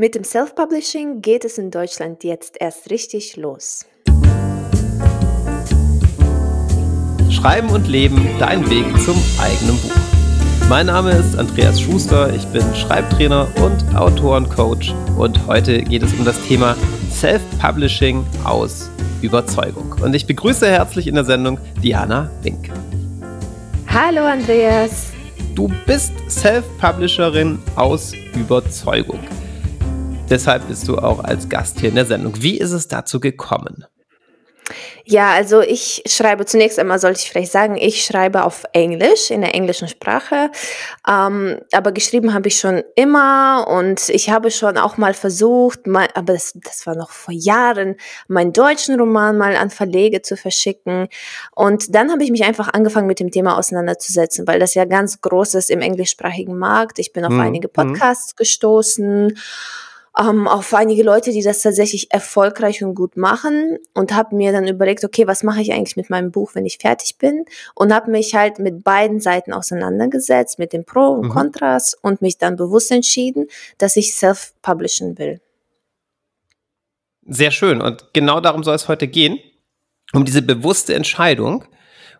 Mit dem Self-Publishing geht es in Deutschland jetzt erst richtig los. Schreiben und Leben, dein Weg zum eigenen Buch. Mein Name ist Andreas Schuster, ich bin Schreibtrainer und Autorencoach und heute geht es um das Thema Self-Publishing aus Überzeugung. Und ich begrüße herzlich in der Sendung Diana Wink. Hallo Andreas. Du bist Self-Publisherin aus Überzeugung. Deshalb bist du auch als Gast hier in der Sendung. Wie ist es dazu gekommen? Ja, also ich schreibe zunächst einmal, sollte ich vielleicht sagen, ich schreibe auf Englisch, in der englischen Sprache. Ähm, aber geschrieben habe ich schon immer und ich habe schon auch mal versucht, mal, aber das, das war noch vor Jahren, meinen deutschen Roman mal an Verlege zu verschicken. Und dann habe ich mich einfach angefangen, mit dem Thema auseinanderzusetzen, weil das ja ganz groß ist im englischsprachigen Markt. Ich bin auf mhm. einige mhm. Podcasts gestoßen ähm, auf einige Leute, die das tatsächlich erfolgreich und gut machen und habe mir dann überlegt, okay, was mache ich eigentlich mit meinem Buch, wenn ich fertig bin und habe mich halt mit beiden Seiten auseinandergesetzt, mit den Pro und mhm. Kontras und mich dann bewusst entschieden, dass ich self-publishen will. Sehr schön und genau darum soll es heute gehen, um diese bewusste Entscheidung,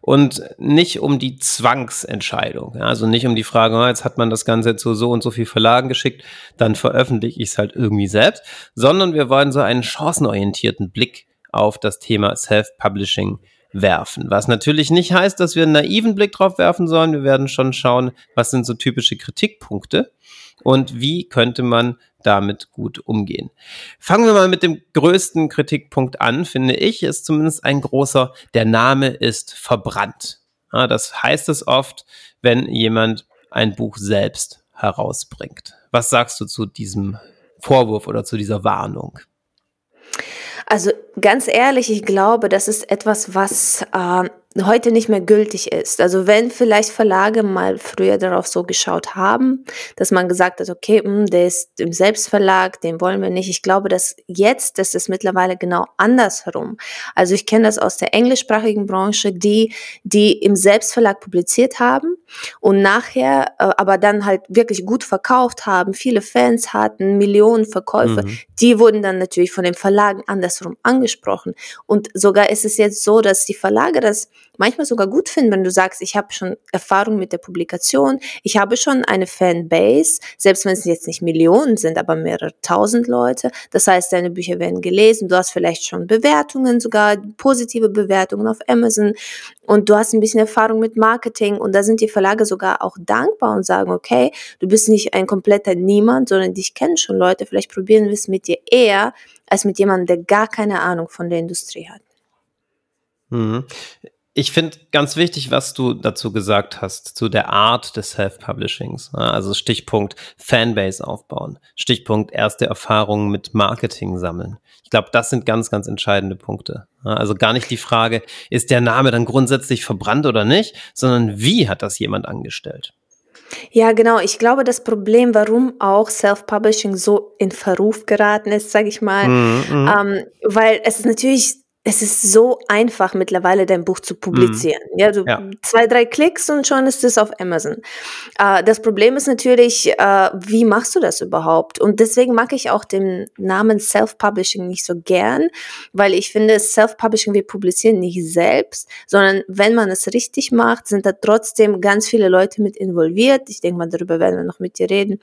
und nicht um die Zwangsentscheidung. Also nicht um die Frage, oh, jetzt hat man das Ganze zu so und so viel Verlagen geschickt, dann veröffentliche ich es halt irgendwie selbst, sondern wir wollen so einen chancenorientierten Blick auf das Thema Self-Publishing werfen. Was natürlich nicht heißt, dass wir einen naiven Blick drauf werfen sollen. Wir werden schon schauen, was sind so typische Kritikpunkte und wie könnte man damit gut umgehen. Fangen wir mal mit dem größten Kritikpunkt an, finde ich, ist zumindest ein großer, der Name ist verbrannt. Ja, das heißt es oft, wenn jemand ein Buch selbst herausbringt. Was sagst du zu diesem Vorwurf oder zu dieser Warnung? Also ganz ehrlich, ich glaube, das ist etwas, was äh, heute nicht mehr gültig ist. Also wenn vielleicht Verlage mal früher darauf so geschaut haben, dass man gesagt hat, okay, mh, hm, der ist im Selbstverlag, den wollen wir nicht. Ich glaube, dass jetzt das ist mittlerweile genau andersherum. Also ich kenne das aus der englischsprachigen Branche, die die im Selbstverlag publiziert haben und nachher äh, aber dann halt wirklich gut verkauft haben, viele Fans hatten, Millionen Verkäufe. Mhm. Die wurden dann natürlich von den Verlagen andersherum angesprochen und sogar ist es jetzt so, dass die Verlage das manchmal sogar gut finden, wenn du sagst, ich habe schon Erfahrung mit der Publikation, ich habe schon eine Fanbase, selbst wenn es jetzt nicht Millionen sind, aber mehrere tausend Leute. Das heißt, deine Bücher werden gelesen, du hast vielleicht schon Bewertungen, sogar positive Bewertungen auf Amazon und du hast ein bisschen Erfahrung mit Marketing und da sind die Verlage sogar auch dankbar und sagen, okay, du bist nicht ein kompletter Niemand, sondern dich kennen schon Leute, vielleicht probieren wir es mit dir eher als mit jemandem, der gar keine Ahnung von der Industrie hat. Mhm. Ich finde ganz wichtig, was du dazu gesagt hast, zu der Art des Self-Publishings. Also Stichpunkt Fanbase aufbauen, Stichpunkt erste Erfahrungen mit Marketing sammeln. Ich glaube, das sind ganz, ganz entscheidende Punkte. Also gar nicht die Frage, ist der Name dann grundsätzlich verbrannt oder nicht, sondern wie hat das jemand angestellt? Ja, genau. Ich glaube, das Problem, warum auch Self-Publishing so in Verruf geraten ist, sage ich mal, mm, mm. Ähm, weil es ist natürlich es ist so einfach mittlerweile dein Buch zu publizieren. Mhm. Ja, du ja. zwei, drei Klicks und schon ist es auf Amazon. Äh, das Problem ist natürlich, äh, wie machst du das überhaupt? Und deswegen mag ich auch den Namen Self-Publishing nicht so gern, weil ich finde, Self-Publishing, wir publizieren nicht selbst, sondern wenn man es richtig macht, sind da trotzdem ganz viele Leute mit involviert. Ich denke mal, darüber werden wir noch mit dir reden.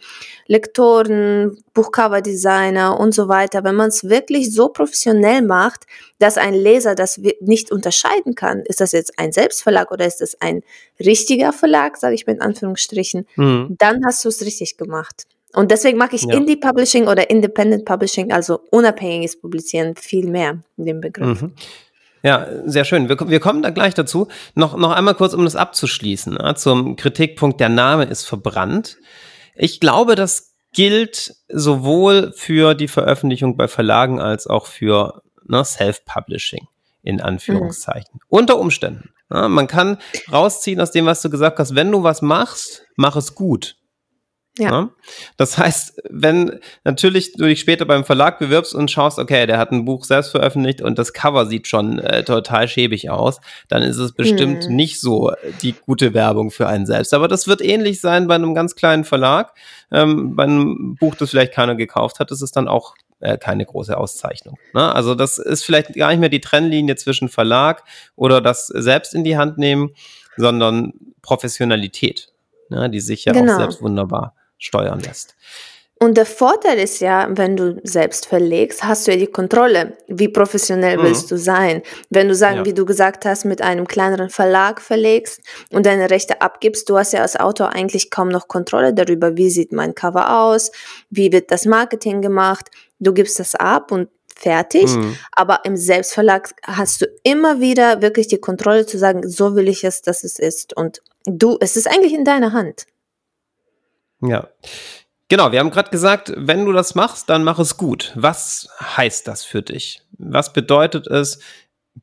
Lektoren, Buchcover-Designer und so weiter. Wenn man es wirklich so professionell macht, dass ein Leser das nicht unterscheiden kann, ist das jetzt ein Selbstverlag oder ist das ein richtiger Verlag, sage ich mit Anführungsstrichen, mhm. dann hast du es richtig gemacht. Und deswegen mag ich ja. Indie Publishing oder Independent Publishing, also unabhängiges Publizieren, viel mehr in dem Begriff. Mhm. Ja, sehr schön. Wir, wir, kommen da gleich dazu. Noch, noch einmal kurz, um das abzuschließen, ja, zum Kritikpunkt, der Name ist verbrannt. Ich glaube, das gilt sowohl für die Veröffentlichung bei Verlagen als auch für ne, Self-Publishing in Anführungszeichen. Mhm. Unter Umständen. Ne, man kann rausziehen aus dem, was du gesagt hast, wenn du was machst, mach es gut. Ja. Ne? Das heißt, wenn natürlich du dich später beim Verlag bewirbst und schaust, okay, der hat ein Buch selbst veröffentlicht und das Cover sieht schon äh, total schäbig aus, dann ist es bestimmt hm. nicht so die gute Werbung für einen selbst. Aber das wird ähnlich sein bei einem ganz kleinen Verlag. Ähm, bei einem Buch, das vielleicht keiner gekauft hat, ist es dann auch äh, keine große Auszeichnung. Ne? Also das ist vielleicht gar nicht mehr die Trennlinie zwischen Verlag oder das selbst in die Hand nehmen, sondern Professionalität, ne? die sich ja genau. auch selbst wunderbar steuern lässt. Und der Vorteil ist ja, wenn du selbst verlegst, hast du ja die Kontrolle. Wie professionell mhm. willst du sein? Wenn du sagen, ja. wie du gesagt hast, mit einem kleineren Verlag verlegst und deine Rechte abgibst, du hast ja als Autor eigentlich kaum noch Kontrolle darüber, wie sieht mein Cover aus, wie wird das Marketing gemacht. Du gibst das ab und fertig. Mhm. Aber im Selbstverlag hast du immer wieder wirklich die Kontrolle zu sagen, so will ich es, dass es ist. Und du, es ist eigentlich in deiner Hand. Ja. Genau, wir haben gerade gesagt, wenn du das machst, dann mach es gut. Was heißt das für dich? Was bedeutet es,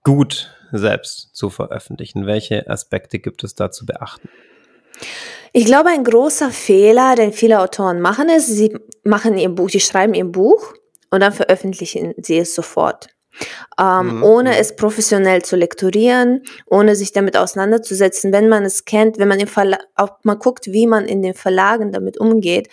gut selbst zu veröffentlichen? Welche Aspekte gibt es da zu beachten? Ich glaube, ein großer Fehler, den viele Autoren machen, ist, sie machen ihr Buch, sie schreiben ihr Buch und dann veröffentlichen sie es sofort ähm, mhm. ohne mhm. es professionell zu lektorieren, ohne sich damit auseinanderzusetzen. Wenn man es kennt, wenn man im Verla auch mal guckt, wie man in den Verlagen damit umgeht,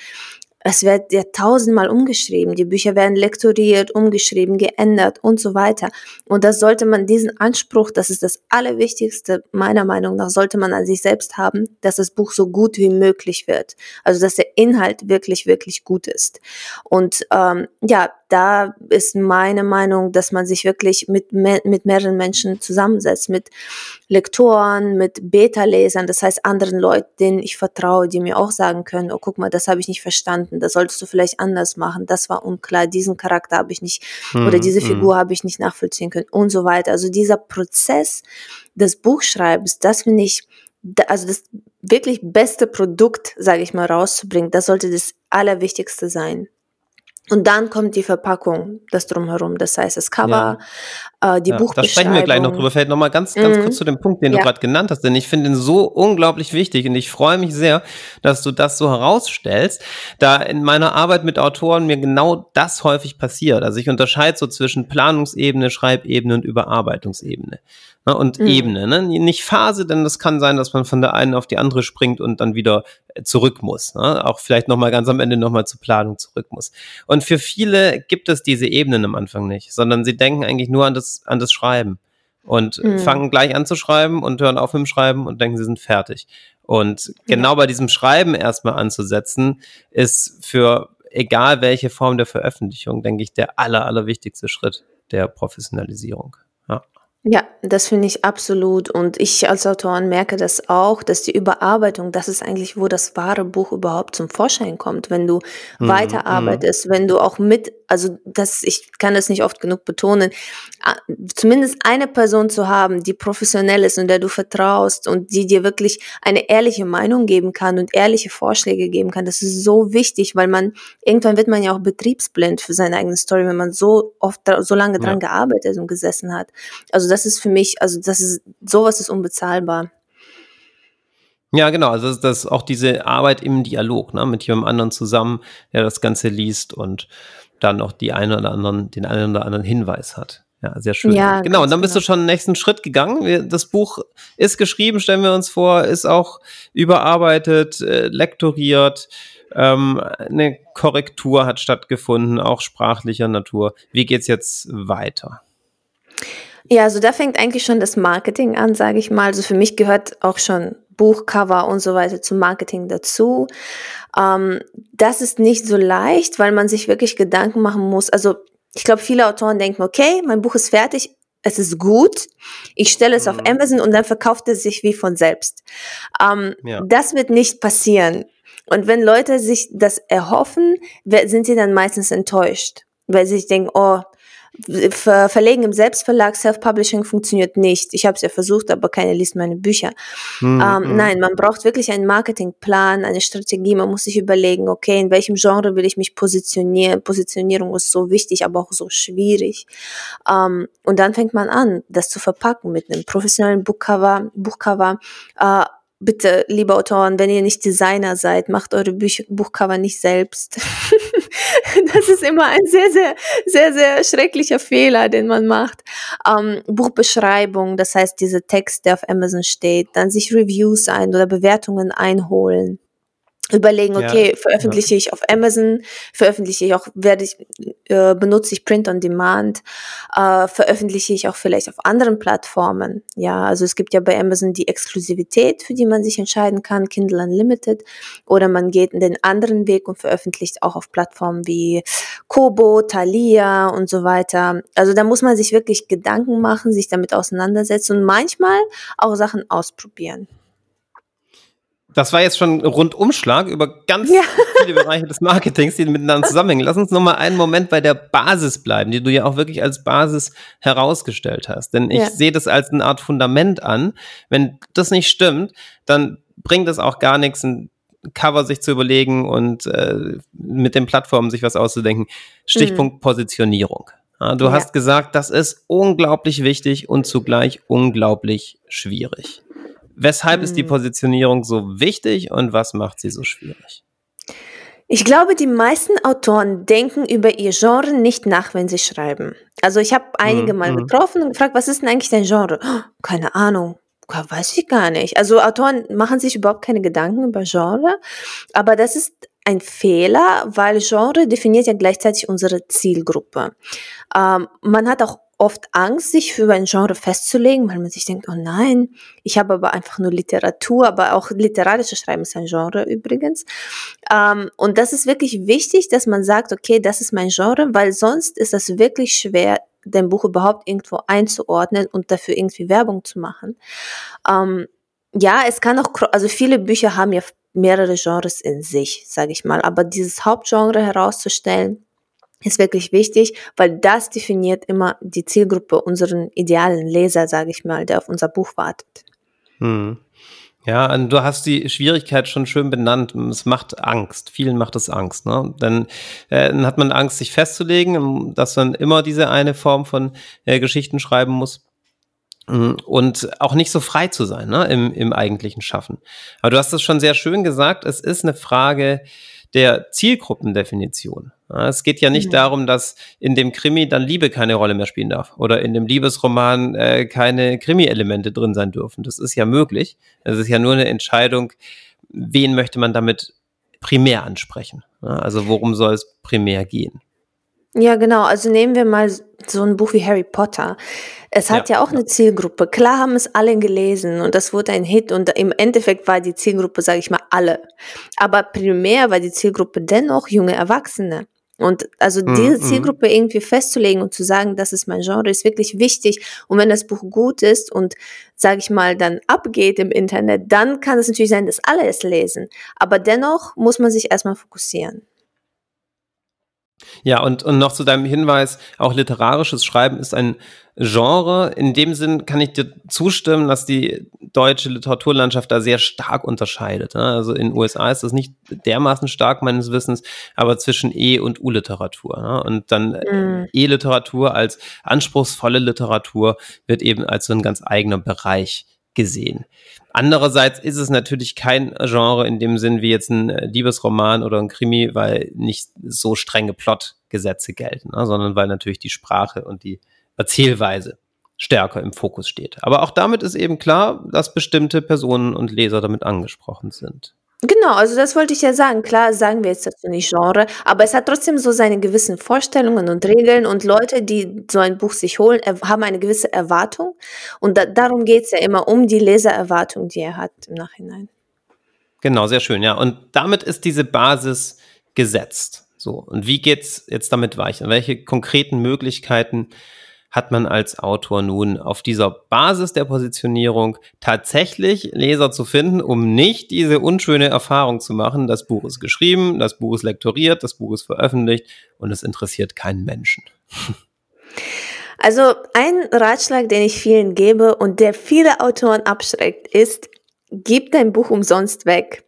es wird ja tausendmal umgeschrieben. Die Bücher werden lektoriert, umgeschrieben, geändert und so weiter. Und das sollte man diesen Anspruch, das ist das Allerwichtigste, meiner Meinung nach, sollte man an sich selbst haben, dass das Buch so gut wie möglich wird. Also, dass der Inhalt wirklich, wirklich gut ist. Und ähm, ja, da ist meine Meinung, dass man sich wirklich mit, mit mehreren Menschen zusammensetzt, mit Lektoren, mit Beta-Lesern, das heißt anderen Leuten, denen ich vertraue, die mir auch sagen können, oh guck mal, das habe ich nicht verstanden, das solltest du vielleicht anders machen, das war unklar, diesen Charakter habe ich nicht mhm. oder diese. Figur mhm. habe ich nicht nachvollziehen können und so weiter. Also dieser Prozess des Buchschreibens, das finde ich, also das wirklich beste Produkt, sage ich mal, rauszubringen, das sollte das Allerwichtigste sein. Und dann kommt die Verpackung, das drumherum, das heißt das Cover. Äh, die ja, Buchbeschreibung. Da sprechen wir gleich noch drüber. Vielleicht noch mal ganz, ganz mhm. kurz zu dem Punkt, den ja. du gerade genannt hast, denn ich finde ihn so unglaublich wichtig und ich freue mich sehr, dass du das so herausstellst, da in meiner Arbeit mit Autoren mir genau das häufig passiert. Also ich unterscheide so zwischen Planungsebene, Schreibebene und Überarbeitungsebene ne, und mhm. Ebene. Ne? Nicht Phase, denn das kann sein, dass man von der einen auf die andere springt und dann wieder äh, zurück muss. Ne? Auch vielleicht nochmal ganz am Ende nochmal zur Planung zurück muss. Und für viele gibt es diese Ebenen am Anfang nicht, sondern sie denken eigentlich nur an das, an das Schreiben und mhm. fangen gleich an zu schreiben und hören auf mit dem Schreiben und denken, sie sind fertig. Und genau ja. bei diesem Schreiben erstmal anzusetzen, ist für egal welche Form der Veröffentlichung, denke ich, der aller, allerwichtigste Schritt der Professionalisierung. Ja. Ja, das finde ich absolut. Und ich als Autorin merke das auch, dass die Überarbeitung, das ist eigentlich, wo das wahre Buch überhaupt zum Vorschein kommt. Wenn du mhm, weiterarbeitest, mhm. wenn du auch mit, also das, ich kann das nicht oft genug betonen, zumindest eine Person zu haben, die professionell ist und der du vertraust und die dir wirklich eine ehrliche Meinung geben kann und ehrliche Vorschläge geben kann. Das ist so wichtig, weil man, irgendwann wird man ja auch betriebsblind für seine eigene Story, wenn man so oft, so lange dran ja. gearbeitet und gesessen hat. Also das ist für mich, also das ist, sowas ist unbezahlbar. Ja, genau. Also das, das auch diese Arbeit im Dialog, ne, mit jemandem anderen zusammen, der das Ganze liest und dann noch die einen oder anderen, den einen oder anderen Hinweis hat. Ja, sehr schön. Ja, genau, und dann bist genau. du schon den nächsten Schritt gegangen. Das Buch ist geschrieben, stellen wir uns vor, ist auch überarbeitet, äh, lektoriert. Ähm, eine Korrektur hat stattgefunden, auch sprachlicher Natur. Wie geht's jetzt weiter? Ja, also da fängt eigentlich schon das Marketing an, sage ich mal. Also für mich gehört auch schon Buchcover und so weiter zum Marketing dazu. Ähm, das ist nicht so leicht, weil man sich wirklich Gedanken machen muss. Also ich glaube, viele Autoren denken, okay, mein Buch ist fertig, es ist gut, ich stelle es mhm. auf Amazon und dann verkauft es sich wie von selbst. Ähm, ja. Das wird nicht passieren. Und wenn Leute sich das erhoffen, sind sie dann meistens enttäuscht, weil sie sich denken, oh, Ver Verlegen im Selbstverlag, Self-Publishing funktioniert nicht. Ich habe es ja versucht, aber keiner liest meine Bücher. Mhm. Ähm, hm. nein, man braucht wirklich einen Marketingplan, eine Strategie. Man muss sich überlegen, okay, in welchem Genre will ich mich positionieren? Positionierung ist so wichtig, aber auch so schwierig. Ähm, und dann fängt man an, das zu verpacken mit einem professionellen Buchcover, Buchcover äh, bitte, liebe Autoren, wenn ihr nicht Designer seid, macht eure Büch Buchcover nicht selbst. das ist immer ein sehr, sehr, sehr, sehr schrecklicher Fehler, den man macht. Ähm, Buchbeschreibung, das heißt, diese Text, der auf Amazon steht, dann sich Reviews ein oder Bewertungen einholen überlegen, okay, ja, veröffentliche ja. ich auf Amazon, veröffentliche ich auch, werde ich, äh, benutze ich Print on Demand, äh, veröffentliche ich auch vielleicht auf anderen Plattformen. Ja, also es gibt ja bei Amazon die Exklusivität, für die man sich entscheiden kann, Kindle Unlimited, oder man geht in den anderen Weg und veröffentlicht auch auf Plattformen wie Kobo, Thalia und so weiter. Also da muss man sich wirklich Gedanken machen, sich damit auseinandersetzen und manchmal auch Sachen ausprobieren. Das war jetzt schon ein Rundumschlag über ganz ja. viele Bereiche des Marketings, die miteinander zusammenhängen. Lass uns noch mal einen Moment bei der Basis bleiben, die du ja auch wirklich als Basis herausgestellt hast. Denn ich ja. sehe das als eine Art Fundament an. Wenn das nicht stimmt, dann bringt es auch gar nichts, ein Cover sich zu überlegen und äh, mit den Plattformen sich was auszudenken. Stichpunkt mhm. Positionierung. Ja, du hast gesagt, das ist unglaublich wichtig und zugleich unglaublich schwierig. Weshalb hm. ist die hm. Positionierung so wichtig und was macht sie so schwierig? Ich glaube, die meisten Autoren denken über ihr Genre nicht nach, wenn sie schreiben. Also ich habe einige hm, Mal hm. getroffen und gefragt, was ist denn eigentlich dein Genre? Oh, keine Ahnung. Weiß ich gar nicht. Also Autoren machen sich überhaupt keine Gedanken über Genre, aber das ist ein Fehler, weil Genre definiert ja gleichzeitig unsere Zielgruppe. Ähm, man hat auch oft Angst, sich für ein Genre festzulegen, weil man sich denkt, oh nein, ich habe aber einfach nur Literatur, aber auch literarische Schreiben ist ein Genre übrigens. Ähm, und das ist wirklich wichtig, dass man sagt, okay, das ist mein Genre, weil sonst ist das wirklich schwer, dein Buch überhaupt irgendwo einzuordnen und dafür irgendwie Werbung zu machen. Ähm, ja, es kann auch, also viele Bücher haben ja mehrere Genres in sich, sage ich mal, aber dieses Hauptgenre herauszustellen, ist wirklich wichtig, weil das definiert immer die Zielgruppe, unseren idealen Leser, sage ich mal, der auf unser Buch wartet. Hm. Ja, und du hast die Schwierigkeit schon schön benannt. Es macht Angst. Vielen macht es Angst. Ne? Dann, äh, dann hat man Angst, sich festzulegen, dass man immer diese eine Form von äh, Geschichten schreiben muss hm, und auch nicht so frei zu sein ne, im, im eigentlichen Schaffen. Aber du hast es schon sehr schön gesagt, es ist eine Frage der Zielgruppendefinition. Es geht ja nicht mhm. darum, dass in dem Krimi dann Liebe keine Rolle mehr spielen darf oder in dem Liebesroman äh, keine Krimi-Elemente drin sein dürfen. Das ist ja möglich. Es ist ja nur eine Entscheidung, wen möchte man damit primär ansprechen. Also worum soll es primär gehen? Ja, genau. Also nehmen wir mal so ein Buch wie Harry Potter. Es hat ja, ja auch ja. eine Zielgruppe. Klar haben es alle gelesen und das wurde ein Hit und im Endeffekt war die Zielgruppe, sage ich mal, alle. Aber primär war die Zielgruppe dennoch junge Erwachsene. Und also mhm, diese mhm. Zielgruppe irgendwie festzulegen und zu sagen, das ist mein Genre, ist wirklich wichtig. Und wenn das Buch gut ist und, sage ich mal, dann abgeht im Internet, dann kann es natürlich sein, dass alle es lesen. Aber dennoch muss man sich erstmal fokussieren. Ja, und, und noch zu deinem Hinweis, auch literarisches Schreiben ist ein Genre. In dem Sinn kann ich dir zustimmen, dass die deutsche Literaturlandschaft da sehr stark unterscheidet. Ne? Also in den USA ist das nicht dermaßen stark meines Wissens, aber zwischen E- und U-Literatur. Ne? Und dann mhm. E-Literatur als anspruchsvolle Literatur wird eben als so ein ganz eigener Bereich gesehen. Andererseits ist es natürlich kein Genre in dem Sinn wie jetzt ein Liebesroman oder ein Krimi, weil nicht so strenge Plotgesetze gelten, ne, sondern weil natürlich die Sprache und die Erzählweise stärker im Fokus steht. Aber auch damit ist eben klar, dass bestimmte Personen und Leser damit angesprochen sind. Genau, also das wollte ich ja sagen. Klar sagen wir jetzt dazu nicht Genre, aber es hat trotzdem so seine gewissen Vorstellungen und Regeln und Leute, die so ein Buch sich holen, haben eine gewisse Erwartung und da, darum geht's ja immer um die Lesererwartung, die er hat im Nachhinein. Genau, sehr schön, ja. Und damit ist diese Basis gesetzt. So, und wie geht's jetzt damit weiter? Welche konkreten Möglichkeiten hat man als Autor nun auf dieser Basis der Positionierung tatsächlich Leser zu finden, um nicht diese unschöne Erfahrung zu machen, das Buch ist geschrieben, das Buch ist lektoriert, das Buch ist veröffentlicht und es interessiert keinen Menschen. Also ein Ratschlag, den ich vielen gebe und der viele Autoren abschreckt, ist, gib dein Buch umsonst weg.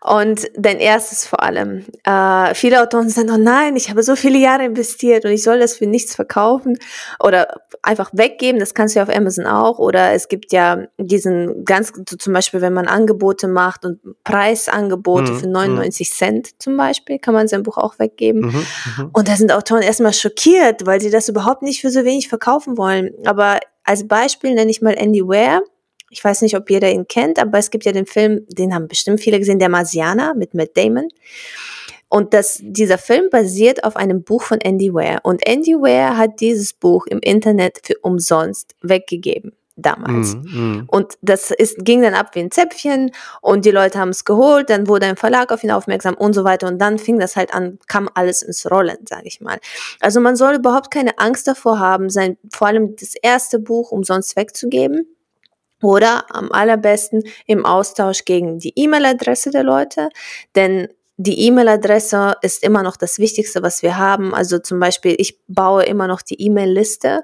Und dein erstes vor allem. Äh, viele Autoren sagen, oh nein, ich habe so viele Jahre investiert und ich soll das für nichts verkaufen oder einfach weggeben. Das kannst du ja auf Amazon auch. Oder es gibt ja diesen ganz, zum Beispiel, wenn man Angebote macht und Preisangebote mhm. für 99 mhm. Cent zum Beispiel, kann man sein Buch auch weggeben. Mhm. Mhm. Und da sind Autoren erstmal schockiert, weil sie das überhaupt nicht für so wenig verkaufen wollen. Aber als Beispiel nenne ich mal Andy Ware ich weiß nicht, ob jeder ihn kennt, aber es gibt ja den Film, den haben bestimmt viele gesehen, der Marsianer mit Matt Damon. Und das, dieser Film basiert auf einem Buch von Andy Ware. Und Andy Ware hat dieses Buch im Internet für umsonst weggegeben damals. Mm, mm. Und das ist, ging dann ab wie ein Zäpfchen und die Leute haben es geholt, dann wurde ein Verlag auf ihn aufmerksam und so weiter und dann fing das halt an, kam alles ins Rollen, sage ich mal. Also man soll überhaupt keine Angst davor haben, sein, vor allem das erste Buch umsonst wegzugeben oder am allerbesten im Austausch gegen die E-Mail-Adresse der Leute, denn die E-Mail-Adresse ist immer noch das Wichtigste, was wir haben. Also zum Beispiel, ich baue immer noch die E-Mail-Liste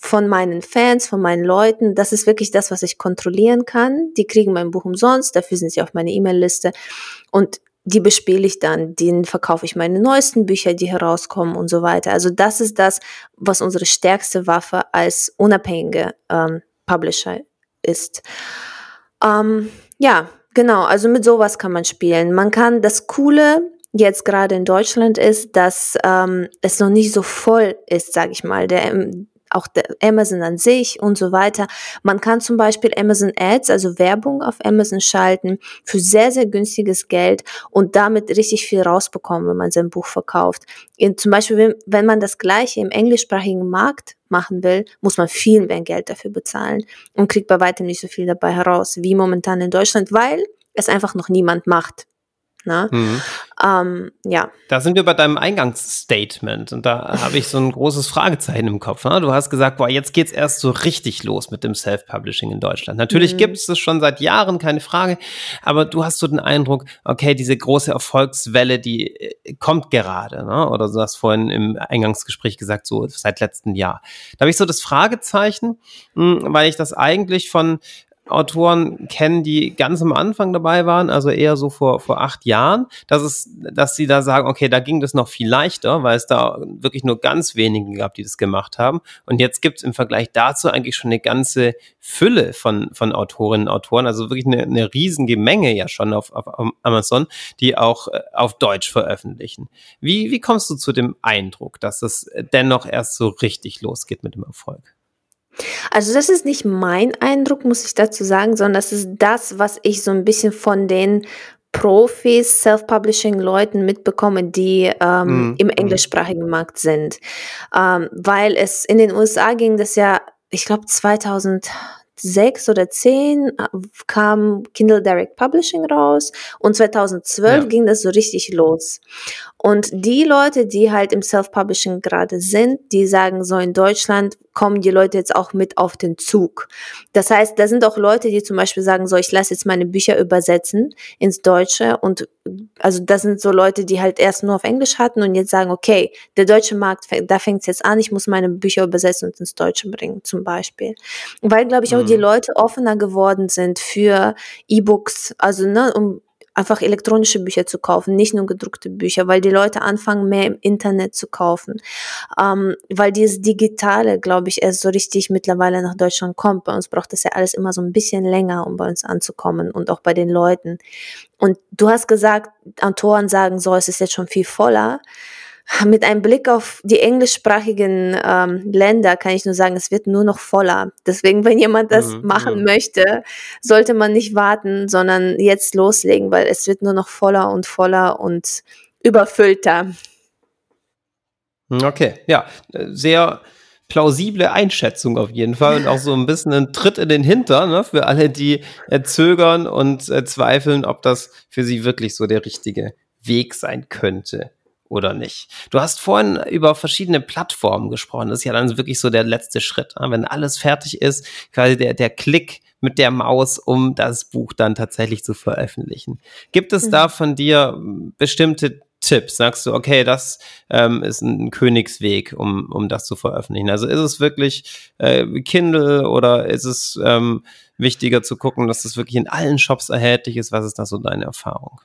von meinen Fans, von meinen Leuten. Das ist wirklich das, was ich kontrollieren kann. Die kriegen mein Buch umsonst, dafür sind sie auf meiner E-Mail-Liste. Und die bespiele ich dann, denen verkaufe ich meine neuesten Bücher, die herauskommen und so weiter. Also das ist das, was unsere stärkste Waffe als unabhängige ähm, Publisher ist. Ähm, ja, genau, also mit sowas kann man spielen. Man kann das Coole jetzt gerade in Deutschland ist, dass ähm, es noch nicht so voll ist, sage ich mal. Der, auch Amazon an sich und so weiter. Man kann zum Beispiel Amazon Ads, also Werbung auf Amazon schalten für sehr, sehr günstiges Geld und damit richtig viel rausbekommen, wenn man sein Buch verkauft. In, zum Beispiel, wenn man das gleiche im englischsprachigen Markt machen will, muss man viel mehr Geld dafür bezahlen und kriegt bei weitem nicht so viel dabei heraus, wie momentan in Deutschland, weil es einfach noch niemand macht. Ne? Mhm. Ähm, ja. Da sind wir bei deinem Eingangsstatement und da habe ich so ein großes Fragezeichen im Kopf. Ne? Du hast gesagt, boah, jetzt geht's erst so richtig los mit dem Self-Publishing in Deutschland. Natürlich mhm. gibt es das schon seit Jahren, keine Frage, aber du hast so den Eindruck, okay, diese große Erfolgswelle, die äh, kommt gerade, ne? oder du hast vorhin im Eingangsgespräch gesagt, so seit letztem Jahr. Da habe ich so das Fragezeichen, mh, hm, weil ich das eigentlich von Autoren kennen, die ganz am Anfang dabei waren, also eher so vor, vor acht Jahren, dass es, dass sie da sagen, okay, da ging das noch viel leichter, weil es da wirklich nur ganz wenige gab, die das gemacht haben. Und jetzt gibt es im Vergleich dazu eigentlich schon eine ganze Fülle von, von Autorinnen und Autoren, also wirklich eine, eine riesige Menge ja schon auf, auf Amazon, die auch äh, auf Deutsch veröffentlichen. Wie, wie kommst du zu dem Eindruck, dass es dennoch erst so richtig losgeht mit dem Erfolg? Also das ist nicht mein Eindruck, muss ich dazu sagen, sondern das ist das, was ich so ein bisschen von den Profis, Self-Publishing-Leuten mitbekomme, die ähm, mm, im englischsprachigen Markt sind. Ähm, weil es in den USA ging das ja, ich glaube 2000 sechs oder zehn äh, kam Kindle Direct Publishing raus und 2012 ja. ging das so richtig los. Und die Leute, die halt im Self-Publishing gerade sind, die sagen so in Deutschland kommen die Leute jetzt auch mit auf den Zug. Das heißt, da sind auch Leute, die zum Beispiel sagen so, ich lasse jetzt meine Bücher übersetzen ins Deutsche und also das sind so Leute, die halt erst nur auf Englisch hatten und jetzt sagen, okay, der deutsche Markt, da fängt es jetzt an, ich muss meine Bücher übersetzen und ins Deutsche bringen, zum Beispiel. Weil, glaube ich, auch mhm. die Leute offener geworden sind für E-Books, also ne, um einfach elektronische Bücher zu kaufen, nicht nur gedruckte Bücher, weil die Leute anfangen, mehr im Internet zu kaufen. Ähm, weil dieses Digitale, glaube ich, erst so richtig mittlerweile nach Deutschland kommt. Bei uns braucht das ja alles immer so ein bisschen länger, um bei uns anzukommen und auch bei den Leuten. Und du hast gesagt, Autoren sagen so, es ist jetzt schon viel voller mit einem Blick auf die englischsprachigen ähm, Länder kann ich nur sagen, es wird nur noch voller. Deswegen, wenn jemand das mhm, machen ja. möchte, sollte man nicht warten, sondern jetzt loslegen, weil es wird nur noch voller und voller und überfüllter. Okay, ja, sehr plausible Einschätzung auf jeden Fall und auch so ein bisschen ein Tritt in den Hintern ne, für alle, die äh, zögern und äh, zweifeln, ob das für sie wirklich so der richtige Weg sein könnte oder nicht. Du hast vorhin über verschiedene Plattformen gesprochen. Das ist ja dann wirklich so der letzte Schritt. Ne? Wenn alles fertig ist, quasi der, der Klick mit der Maus, um das Buch dann tatsächlich zu veröffentlichen. Gibt es mhm. da von dir bestimmte Tipp? Sagst du, okay, das ähm, ist ein Königsweg, um, um das zu veröffentlichen? Also ist es wirklich äh, Kindle oder ist es ähm, wichtiger zu gucken, dass das wirklich in allen Shops erhältlich ist? Was ist da so deine Erfahrung?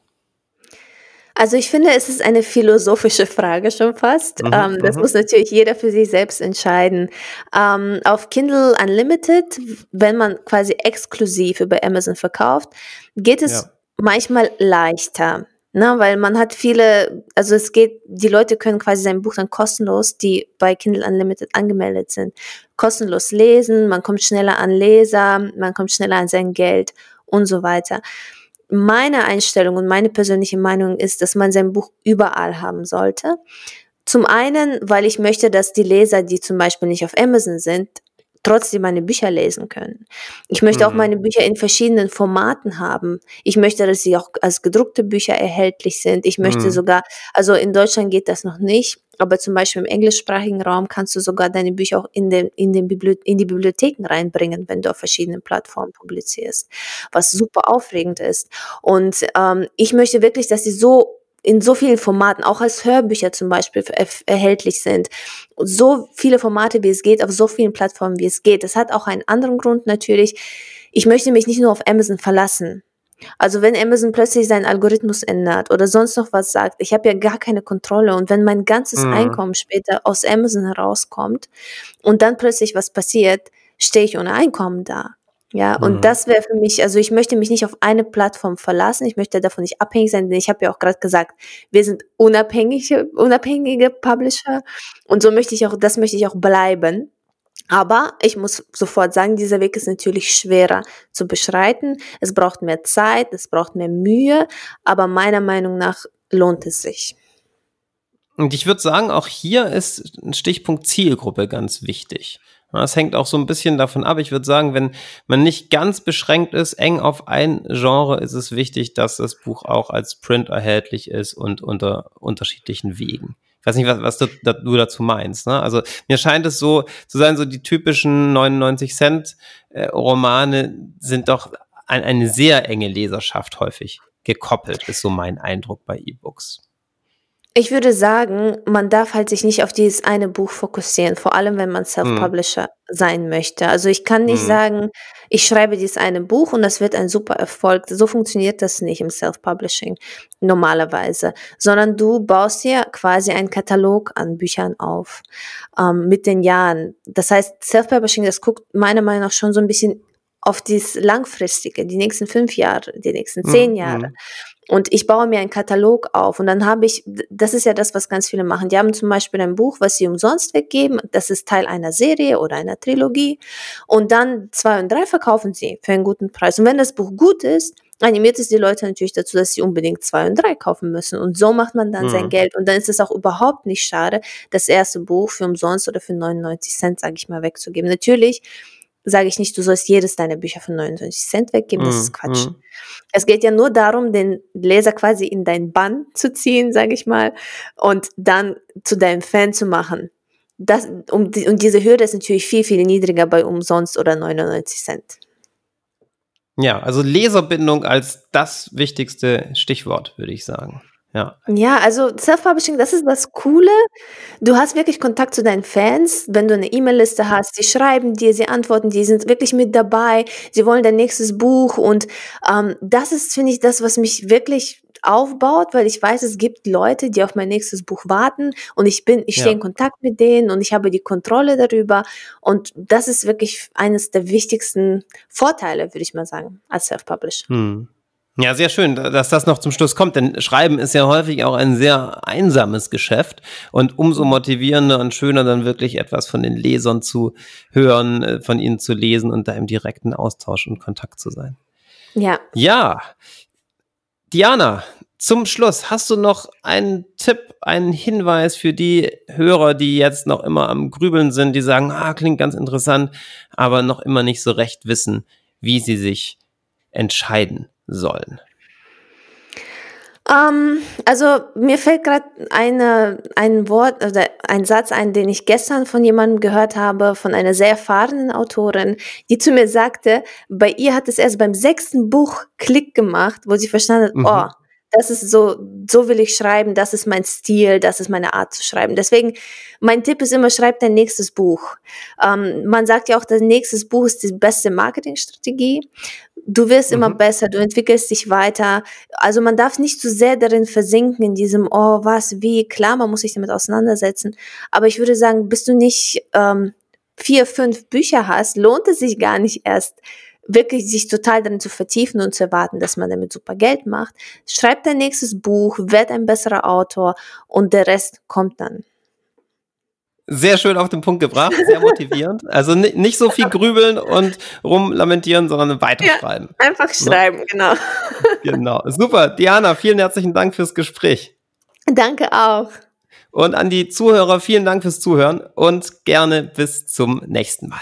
Also ich finde, es ist eine philosophische Frage schon fast. Mhm, ähm, das mhm. muss natürlich jeder für sich selbst entscheiden. Ähm, auf Kindle Unlimited, wenn man quasi exklusiv über Amazon verkauft, geht es ja. manchmal leichter. Ne, weil man hat viele, also es geht, die Leute können quasi sein Buch dann kostenlos, die bei Kindle Unlimited angemeldet sind, kostenlos lesen, man kommt schneller an Leser, man kommt schneller an sein Geld und so weiter meine Einstellung und meine persönliche Meinung ist, dass man sein Buch überall haben sollte. Zum einen, weil ich möchte, dass die Leser, die zum Beispiel nicht auf Amazon sind, trotzdem meine Bücher lesen können. Ich möchte mhm. auch meine Bücher in verschiedenen Formaten haben. Ich möchte, dass sie auch als gedruckte Bücher erhältlich sind. Ich möchte mhm. sogar, also in Deutschland geht das noch nicht, aber zum Beispiel im englischsprachigen Raum kannst du sogar deine Bücher auch in, den, in, den Bibliothe in die Bibliotheken reinbringen, wenn du auf verschiedenen Plattformen publizierst, was super aufregend ist. Und ähm, ich möchte wirklich, dass sie so in so vielen Formaten, auch als Hörbücher zum Beispiel er erhältlich sind. So viele Formate, wie es geht, auf so vielen Plattformen, wie es geht. Das hat auch einen anderen Grund natürlich. Ich möchte mich nicht nur auf Amazon verlassen. Also wenn Amazon plötzlich seinen Algorithmus ändert oder sonst noch was sagt, ich habe ja gar keine Kontrolle und wenn mein ganzes mhm. Einkommen später aus Amazon herauskommt und dann plötzlich was passiert, stehe ich ohne Einkommen da. Ja, und mhm. das wäre für mich, also ich möchte mich nicht auf eine Plattform verlassen, ich möchte davon nicht abhängig sein, denn ich habe ja auch gerade gesagt, wir sind unabhängige, unabhängige Publisher und so möchte ich auch, das möchte ich auch bleiben. Aber ich muss sofort sagen, dieser Weg ist natürlich schwerer zu beschreiten. Es braucht mehr Zeit, es braucht mehr Mühe, aber meiner Meinung nach lohnt es sich. Und ich würde sagen, auch hier ist ein Stichpunkt Zielgruppe ganz wichtig. Das hängt auch so ein bisschen davon ab. Ich würde sagen, wenn man nicht ganz beschränkt ist, eng auf ein Genre, ist es wichtig, dass das Buch auch als Print erhältlich ist und unter unterschiedlichen Wegen. Ich weiß nicht, was, was du, du dazu meinst. Ne? Also mir scheint es so zu sein, so die typischen 99 Cent äh, Romane sind doch an eine sehr enge Leserschaft häufig gekoppelt, ist so mein Eindruck bei E-Books. Ich würde sagen, man darf halt sich nicht auf dieses eine Buch fokussieren, vor allem wenn man mhm. Self-Publisher mhm. sein möchte. Also ich kann nicht mhm. sagen, ich schreibe dieses eine Buch und das wird ein super Erfolg. So funktioniert das nicht im Self-Publishing normalerweise, sondern du baust dir quasi einen Katalog an Büchern auf ähm, mit den Jahren. Das heißt, Self-Publishing, das guckt meiner Meinung nach schon so ein bisschen auf das Langfristige, die nächsten fünf Jahre, die nächsten zehn mhm. Und ich baue mir einen Katalog auf und dann habe ich, das ist ja das, was ganz viele machen. Die haben zum Beispiel ein Buch, was sie umsonst weggeben. Das ist Teil einer Serie oder einer Trilogie. Und dann zwei und drei verkaufen sie für einen guten Preis. Und wenn das Buch gut ist, animiert es die Leute natürlich dazu, dass sie unbedingt zwei und drei kaufen müssen. Und so macht man dann mhm. sein Geld. Und dann ist es auch überhaupt nicht schade, das erste Buch für umsonst oder für 99 Cent, sage ich mal, wegzugeben. Natürlich sage ich nicht, du sollst jedes deiner Bücher für 29 Cent weggeben, das mm, ist Quatsch. Mm. Es geht ja nur darum, den Leser quasi in dein Bann zu ziehen, sage ich mal, und dann zu deinem Fan zu machen. Das, um, die, und diese Hürde ist natürlich viel, viel niedriger bei umsonst oder 99 Cent. Ja, also Leserbindung als das wichtigste Stichwort, würde ich sagen. Ja. Ja, also Self-Publishing, das ist das Coole. Du hast wirklich Kontakt zu deinen Fans, wenn du eine E-Mail-Liste hast. Sie schreiben dir, sie antworten dir, sind wirklich mit dabei. Sie wollen dein nächstes Buch und ähm, das ist, finde ich, das, was mich wirklich aufbaut, weil ich weiß, es gibt Leute, die auf mein nächstes Buch warten und ich bin, ich stehe ja. in Kontakt mit denen und ich habe die Kontrolle darüber und das ist wirklich eines der wichtigsten Vorteile, würde ich mal sagen, als Self-Publisher. Hm. Ja, sehr schön, dass das noch zum Schluss kommt, denn Schreiben ist ja häufig auch ein sehr einsames Geschäft und umso motivierender und schöner dann wirklich etwas von den Lesern zu hören, äh, von ihnen zu lesen und da im direkten Austausch und Kontakt zu sein. Ja. Ja. Diana, zum Schluss, hast du noch einen Tipp, einen Hinweis für die Hörer, die jetzt noch immer am Grübeln sind, die sagen, ah, klingt ganz interessant, aber noch immer nicht so recht wissen, wie sie sich entscheiden sollen? Ähm, also mir fällt gerade ein Wort oder ein Satz ein, den ich gestern von jemandem gehört habe, von einer sehr erfahrenen Autorin, die zu mir sagte, bei ihr hat es erst beim sechsten Buch Klick gemacht, wo sie verstanden hat, mhm. oh, das ist so, so will ich schreiben, das ist mein Stil, das ist meine Art zu schreiben. Deswegen, mein Tipp ist immer, schreib dein nächstes Buch. Ähm, man sagt ja auch, das nächste Buch ist die beste Marketingstrategie. Du wirst mhm. immer besser, du entwickelst dich weiter. Also man darf nicht zu sehr darin versinken, in diesem, oh, was, wie, klar, man muss sich damit auseinandersetzen. Aber ich würde sagen, bist du nicht ähm, vier, fünf Bücher hast, lohnt es sich gar nicht erst wirklich sich total darin zu vertiefen und zu erwarten, dass man damit super Geld macht. Schreib dein nächstes Buch, werd ein besserer Autor und der Rest kommt dann. Sehr schön auf den Punkt gebracht, sehr motivierend. Also nicht so viel grübeln und rumlamentieren, sondern weiterschreiben. Ja, einfach ne? schreiben, ja. genau. Genau. Super. Diana, vielen herzlichen Dank fürs Gespräch. Danke auch. Und an die Zuhörer, vielen Dank fürs Zuhören und gerne bis zum nächsten Mal.